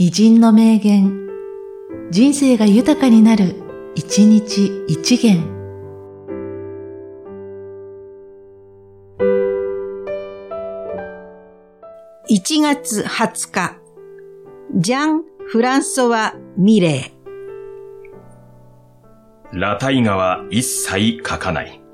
偉人の名言、人生が豊かになる、一日一元。1月20日、ジャン・フランソワ・ミレー。ラタイ画は一切描かない。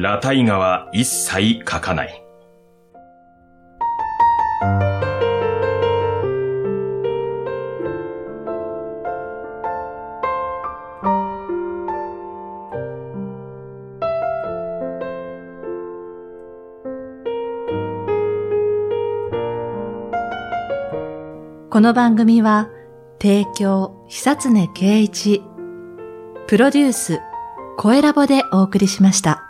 ラタイ画は一切描かない。この番組は、提供、久常圭一、プロデュース、声ラボでお送りしました。